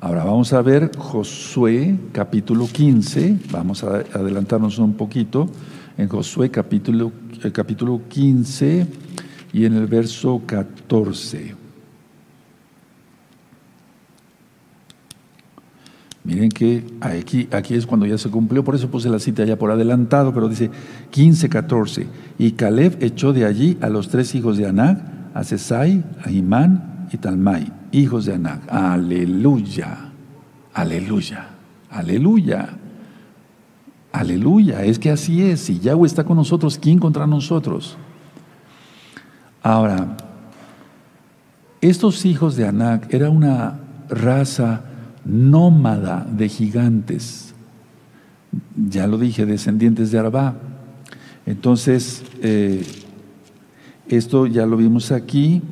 ahora vamos a ver Josué capítulo 15, vamos a adelantarnos un poquito, en Josué capítulo, el capítulo 15 y en el verso 14. Miren que aquí, es cuando ya se cumplió, por eso puse la cita ya por adelantado, pero dice 15, 14. Y Caleb echó de allí a los tres hijos de Anac, a Sesai, a Imán y Talmai, hijos de Anac. Aleluya, aleluya, Aleluya. Aleluya. Es que así es. Si Yahweh está con nosotros, ¿quién contra nosotros? Ahora, estos hijos de Anak era una raza nómada de gigantes. Ya lo dije, descendientes de Arba. Entonces, eh, esto ya lo vimos aquí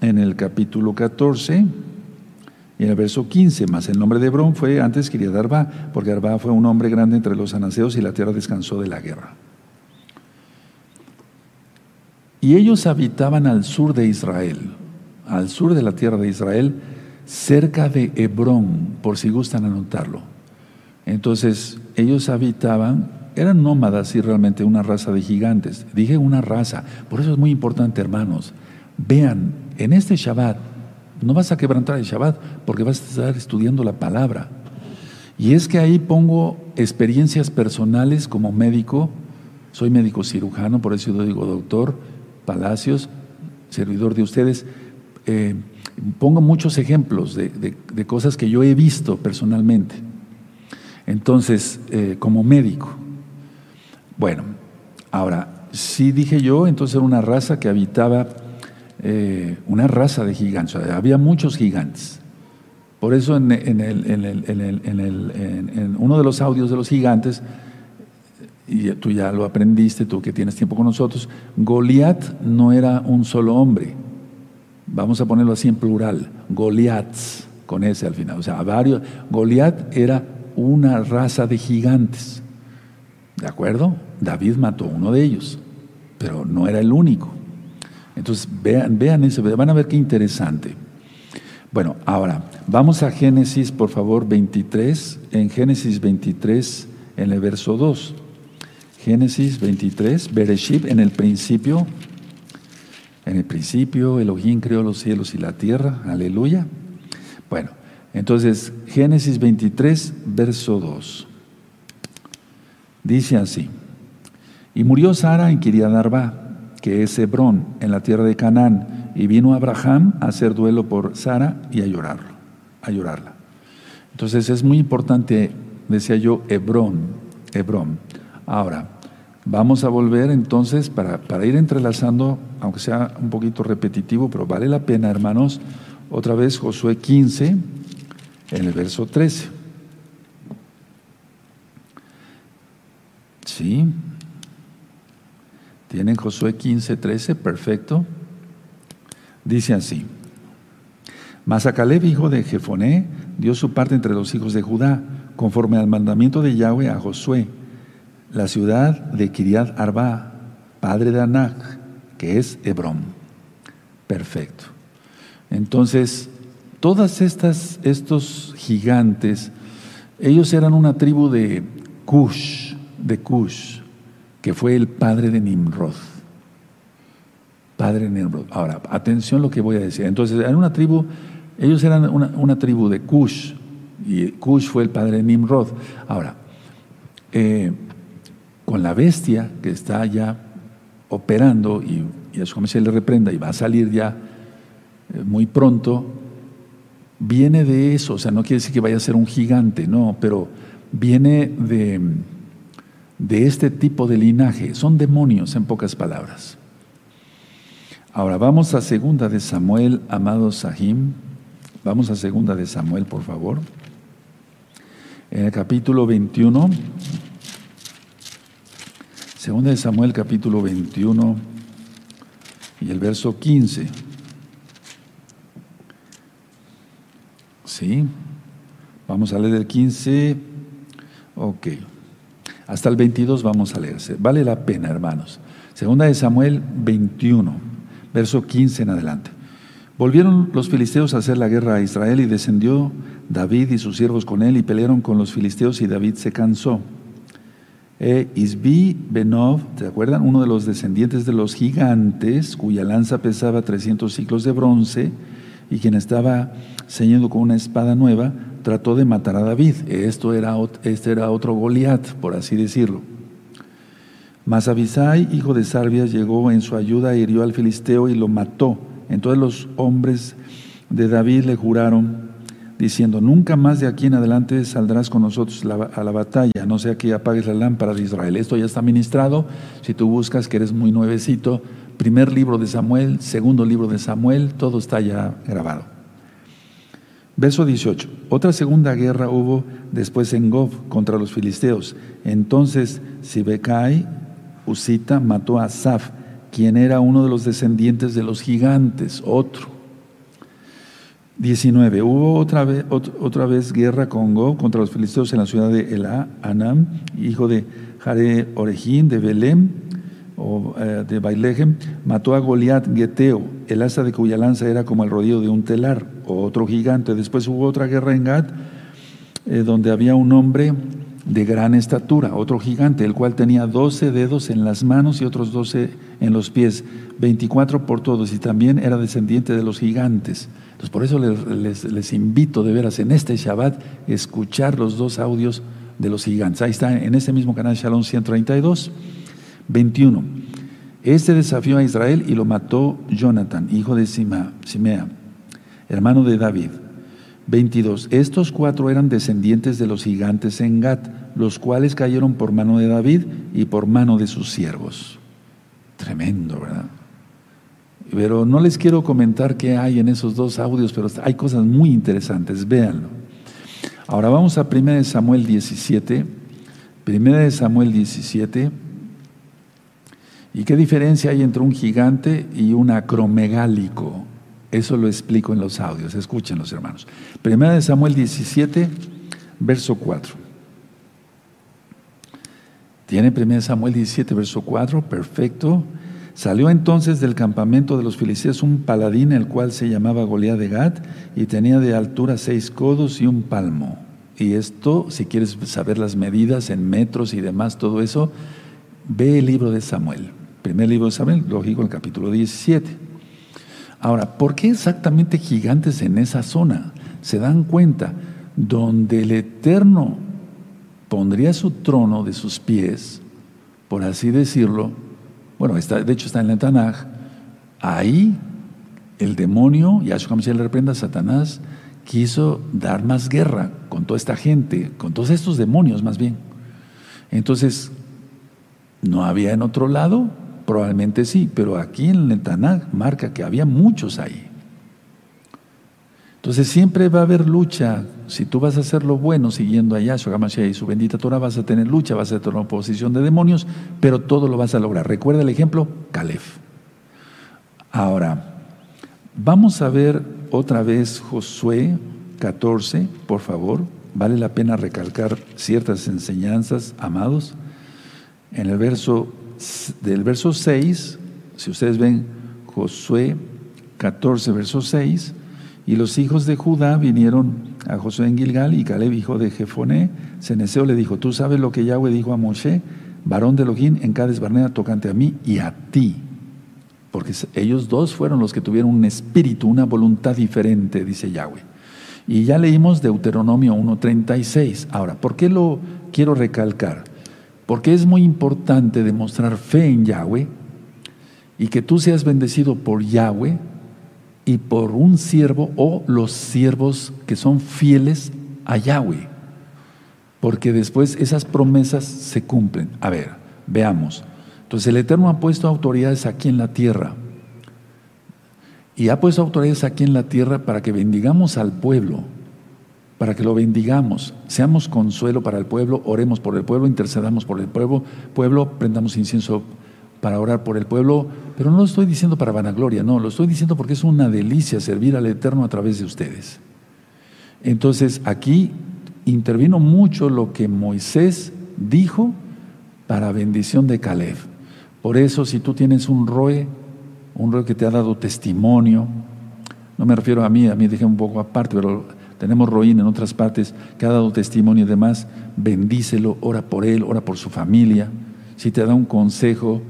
en el capítulo 14 y en el verso 15. Más el nombre de Hebrón fue antes quería Arba, porque Arba fue un hombre grande entre los anaseos y la tierra descansó de la guerra. Y ellos habitaban al sur de Israel, al sur de la tierra de Israel, cerca de Hebrón, por si gustan anotarlo. Entonces, ellos habitaban, eran nómadas y realmente una raza de gigantes. Dije una raza, por eso es muy importante, hermanos. Vean, en este Shabbat, no vas a quebrantar el Shabbat porque vas a estar estudiando la palabra. Y es que ahí pongo experiencias personales como médico, soy médico cirujano, por eso yo digo doctor, Palacios, servidor de ustedes, eh, pongo muchos ejemplos de, cosas que yo he visto personalmente. Entonces, eh, como médico. Bueno, ahora, sí dije yo, entonces era una raza que habitaba, eh, una raza de gigantes, había muchos gigantes. Por eso en uno de los audios de los gigantes y tú ya lo aprendiste, tú que tienes tiempo con nosotros, Goliat no era un solo hombre. Vamos a ponerlo así en plural, Goliaths, con ese al final. O sea, varios. Goliat era una raza de gigantes. ¿De acuerdo? David mató uno de ellos, pero no era el único. Entonces, vean, vean eso, van a ver qué interesante. Bueno, ahora, vamos a Génesis, por favor, 23. En Génesis 23, en el verso 2. Génesis 23, Bereshit, en el principio, en el principio Elohim creó los cielos y la tierra, aleluya. Bueno, entonces Génesis 23, verso 2. Dice así, y murió Sara en Kiriadarba, que es Hebrón, en la tierra de Canaán, y vino Abraham a hacer duelo por Sara y a llorarlo, a llorarla. Entonces es muy importante, decía yo, Hebrón, Hebrón. Ahora, vamos a volver entonces para, ir entrelazando, aunque sea un poquito repetitivo, pero vale la pena, hermanos, otra vez Josué 15, en el verso 13. ¿Sí? ¿Tienen Josué 15, 13? Perfecto. Dice así. Mas a Caleb, hijo de Jefoné, dio su parte entre los hijos de Judá, conforme al mandamiento de Yahweh a Josué la ciudad de Kiriat Arba, padre de Anak, que es Hebrón. Perfecto. Entonces, todas estas estos gigantes, ellos eran una tribu de Cush, de Cush, que fue el padre de Nimrod. Padre de Nimrod. Ahora, atención lo que voy a decir. Entonces, eran una tribu, ellos eran una, una tribu de Cush, y Cush fue el padre de Nimrod. Ahora, eh, con la bestia que está ya operando y, y a su se le reprenda y va a salir ya eh, muy pronto, viene de eso, o sea, no quiere decir que vaya a ser un gigante, no, pero viene de, de este tipo de linaje, son demonios en pocas palabras. Ahora vamos a segunda de Samuel, amado Sahim, vamos a segunda de Samuel, por favor, en el capítulo 21. Segunda de Samuel capítulo 21 y el verso 15. ¿Sí? Vamos a leer el 15. Ok. Hasta el 22 vamos a leerse. Vale la pena, hermanos. Segunda de Samuel 21, verso 15 en adelante. Volvieron los filisteos a hacer la guerra a Israel y descendió David y sus siervos con él y pelearon con los filisteos y David se cansó. Eh, Isbi Benov, ¿te acuerdan? Uno de los descendientes de los gigantes, cuya lanza pesaba 300 ciclos de bronce y quien estaba ceñido con una espada nueva, trató de matar a David. Esto era, este era otro Goliat, por así decirlo. Mas Abisai, hijo de Sarvias, llegó en su ayuda, hirió al filisteo y lo mató. Entonces los hombres de David le juraron, diciendo, nunca más de aquí en adelante saldrás con nosotros a la batalla, no sea que apagues la lámpara de Israel. Esto ya está ministrado, si tú buscas que eres muy nuevecito, primer libro de Samuel, segundo libro de Samuel, todo está ya grabado. Verso 18. Otra segunda guerra hubo después en Gob contra los filisteos. Entonces Sibecai, Usita, mató a Saf, quien era uno de los descendientes de los gigantes, otro. 19. Hubo otra vez, otra vez guerra con Gob contra los filisteos en la ciudad de Elá, Anam, hijo de Jare Orejín de Belém o, eh, de Bailejem, mató a Goliat Geteo, el asa de cuya lanza era como el rodillo de un telar, o otro gigante. Después hubo otra guerra en Gad, eh, donde había un hombre de gran estatura, otro gigante, el cual tenía doce dedos en las manos y otros doce en los pies, veinticuatro por todos, y también era descendiente de los gigantes. Entonces, por eso les, invito de veras en este Shabbat escuchar los dos audios de los gigantes. Ahí está en este mismo canal Shalom 132, 21. Este desafió a Israel y lo mató Jonathan, hijo de Simea, hermano de David. 22. Estos cuatro eran descendientes de los gigantes en Gat, los cuales cayeron por mano de David y por mano de sus siervos. Tremendo, ¿verdad? Pero no les quiero comentar qué hay en esos dos audios, pero hay cosas muy interesantes, véanlo. Ahora vamos a 1 Samuel 17. 1 Samuel 17. ¿Y qué diferencia hay entre un gigante y un acromegálico? Eso lo explico en los audios, escúchenlos hermanos. Primera de Samuel 17, verso 4. ¿Tiene Primera de Samuel 17, verso 4? Perfecto. Salió entonces del campamento de los filisteos un paladín, el cual se llamaba Goliat de Gat, y tenía de altura seis codos y un palmo. Y esto, si quieres saber las medidas en metros y demás, todo eso, ve el libro de Samuel. Primer libro de Samuel, lógico, el capítulo 17. Ahora, ¿por qué exactamente gigantes en esa zona? Se dan cuenta, donde el Eterno pondría su trono de sus pies, por así decirlo, bueno, está, de hecho está en el Tanaj, ahí el demonio, Yahshua Mashiach le reprenda Satanás, quiso dar más guerra con toda esta gente, con todos estos demonios más bien. Entonces, no había en otro lado Probablemente sí, pero aquí en el Tanakh marca que había muchos ahí. Entonces siempre va a haber lucha. Si tú vas a hacer lo bueno siguiendo a Yahshua HaMashiach y su bendita Torah, vas a tener lucha, vas a tener una oposición de demonios, pero todo lo vas a lograr. Recuerda el ejemplo, Caleb. Ahora, vamos a ver otra vez Josué 14, por favor. Vale la pena recalcar ciertas enseñanzas, amados. En el verso del verso 6, si ustedes ven Josué 14, verso 6, y los hijos de Judá vinieron a Josué en Gilgal y Caleb, hijo de Jefoné, Ceneseo le dijo, tú sabes lo que Yahweh dijo a Moshe, varón de Elohim en Cades Barnea, tocante a mí y a ti. Porque ellos dos fueron los que tuvieron un espíritu, una voluntad diferente, dice Yahweh. Y ya leímos Deuteronomio 1.36. Ahora, ¿por qué lo quiero recalcar? Porque es muy importante demostrar fe en Yahweh y que tú seas bendecido por Yahweh y por un siervo o los siervos que son fieles a Yahweh. Porque después esas promesas se cumplen. A ver, veamos. Entonces el Eterno ha puesto autoridades aquí en la tierra. Y ha puesto autoridades aquí en la tierra para que bendigamos al pueblo para que lo bendigamos, seamos consuelo para el pueblo, oremos por el pueblo, intercedamos por el pueblo, pueblo, prendamos incienso para orar por el pueblo, pero no lo estoy diciendo para vanagloria, no, lo estoy diciendo porque es una delicia servir al Eterno a través de ustedes. Entonces aquí intervino mucho lo que Moisés dijo para bendición de Caleb. Por eso si tú tienes un roe, un roe que te ha dado testimonio, no me refiero a mí, a mí dije un poco aparte, pero tenemos Roín en otras partes que ha dado testimonio y demás. Bendícelo, ora por él, ora por su familia. Si te da un consejo,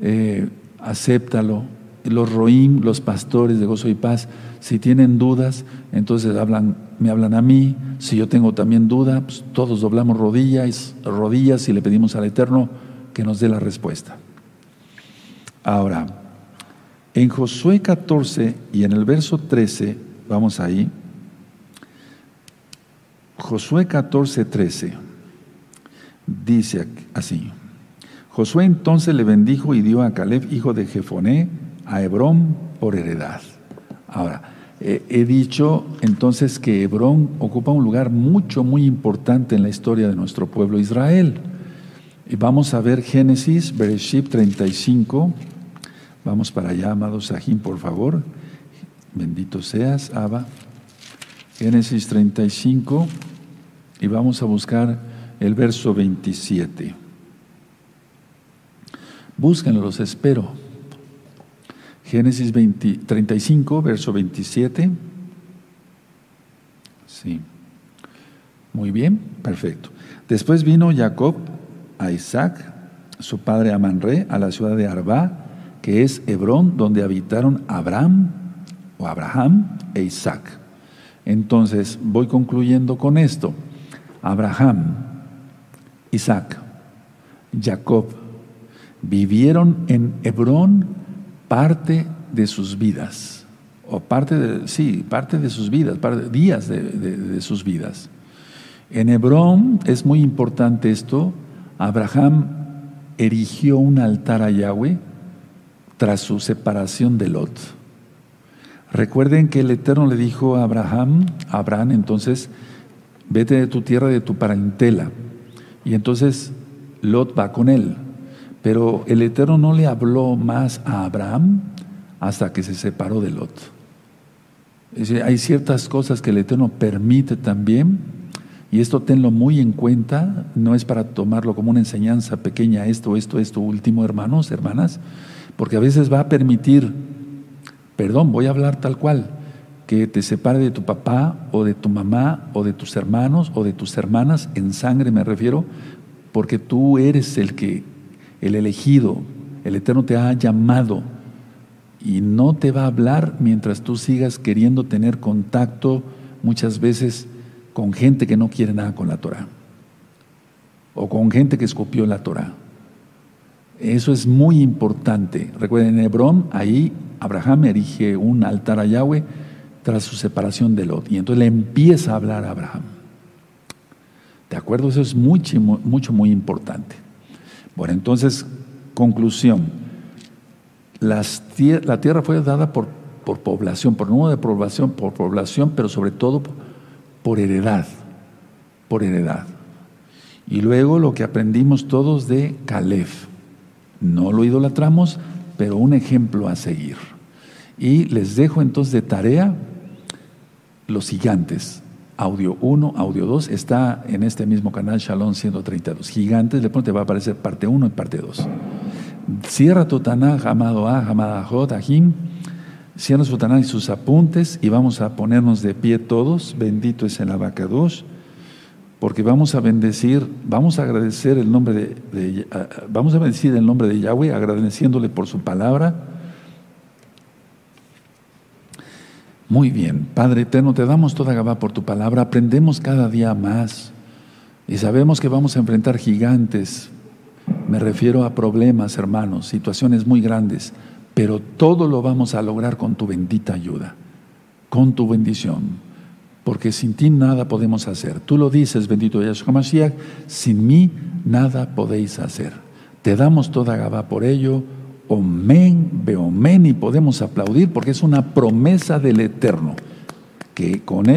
eh, acéptalo. Los Roín, los pastores de gozo y paz, si tienen dudas, entonces hablan, me hablan a mí. Si yo tengo también duda, pues todos doblamos rodillas, rodillas y le pedimos al Eterno que nos dé la respuesta. Ahora, en Josué 14 y en el verso 13, vamos ahí, Josué 14, 13 dice así. Josué entonces le bendijo y dio a Caleb, hijo de Jefoné, a Hebrón por heredad. Ahora, he dicho entonces que Hebrón ocupa un lugar mucho, muy importante en la historia de nuestro pueblo Israel. Y vamos a ver Génesis, Bereshit 35. Vamos para allá, amado Sahim, por favor. Bendito seas, Abba. Génesis 35 y vamos a buscar el verso 27. Búsquenlo, los espero. Génesis 35, verso 27. Sí. Muy bien, perfecto. Después vino Jacob a Isaac, su padre a Manré, a la ciudad de Arba, que es Hebrón, donde habitaron Abraham o Abraham e Isaac. Entonces, voy concluyendo con esto. Abraham, Isaac, Jacob vivieron en Hebrón parte de sus vidas, o parte de, sí, parte de sus vidas, días de, de sus vidas. En Hebrón es muy importante esto. Abraham erigió un altar a Yahweh tras su separación de Lot. Recuerden que el Eterno le dijo a Abraham, Abraham, entonces, vete de tu tierra, de tu parentela. Y entonces Lot va con él. Pero el Eterno no le habló más a Abraham hasta que se separó de Lot. Es decir, hay ciertas cosas que el Eterno permite también, y esto tenlo muy en cuenta, no es para tomarlo como una enseñanza pequeña, esto, esto, esto último, hermanos, hermanas, porque a veces va a permitir perdón, voy a hablar tal cual, que te separe de tu papá o de tu mamá o de tus hermanos o de tus hermanas, en sangre me refiero, porque tú eres el que, el elegido, el Eterno te ha llamado y no te va a hablar mientras tú sigas queriendo tener contacto muchas veces con gente que no quiere nada con la Torah o con gente que escupió la Torah. Eso es muy importante. Recuerden, en Hebrón, ahí Abraham erige un altar a Yahweh tras su separación de Lot. Y entonces le empieza a hablar a Abraham. ¿De acuerdo? Eso es mucho, mucho, muy importante. Bueno, entonces, conclusión. La tierra fue dada por, población, por número de población, por población, pero sobre todo por heredad, por heredad. Y luego lo que aprendimos todos de Caleb. No lo idolatramos, pero un ejemplo a seguir. Y les dejo entonces de tarea los gigantes. Audio 1, audio 2, está en este mismo canal Shalom 132. Gigantes, de pronto va a aparecer parte 1 y parte 2. Cierra tu Tanaj, A, amada Jod, Ahim. Cierra su y sus apuntes y vamos a ponernos de pie todos. Bendito es el abacados porque vamos a bendecir, vamos a agradecer el nombre de, vamos a bendecir el nombre de Yahweh, agradeciéndole por su palabra. Muy bien, Padre eterno, te damos toda Gabá por tu palabra, aprendemos cada día más y sabemos que vamos a enfrentar gigantes. Me refiero a problemas, hermanos, situaciones muy grandes, pero todo lo vamos a lograr con tu bendita ayuda, con tu bendición porque sin ti nada podemos hacer. Tú lo dices, bendito Yahshua Mashiach, sin mí nada podéis hacer. Te damos toda Gabá por ello, omen, beomen, y podemos aplaudir porque es una promesa del Eterno, que con él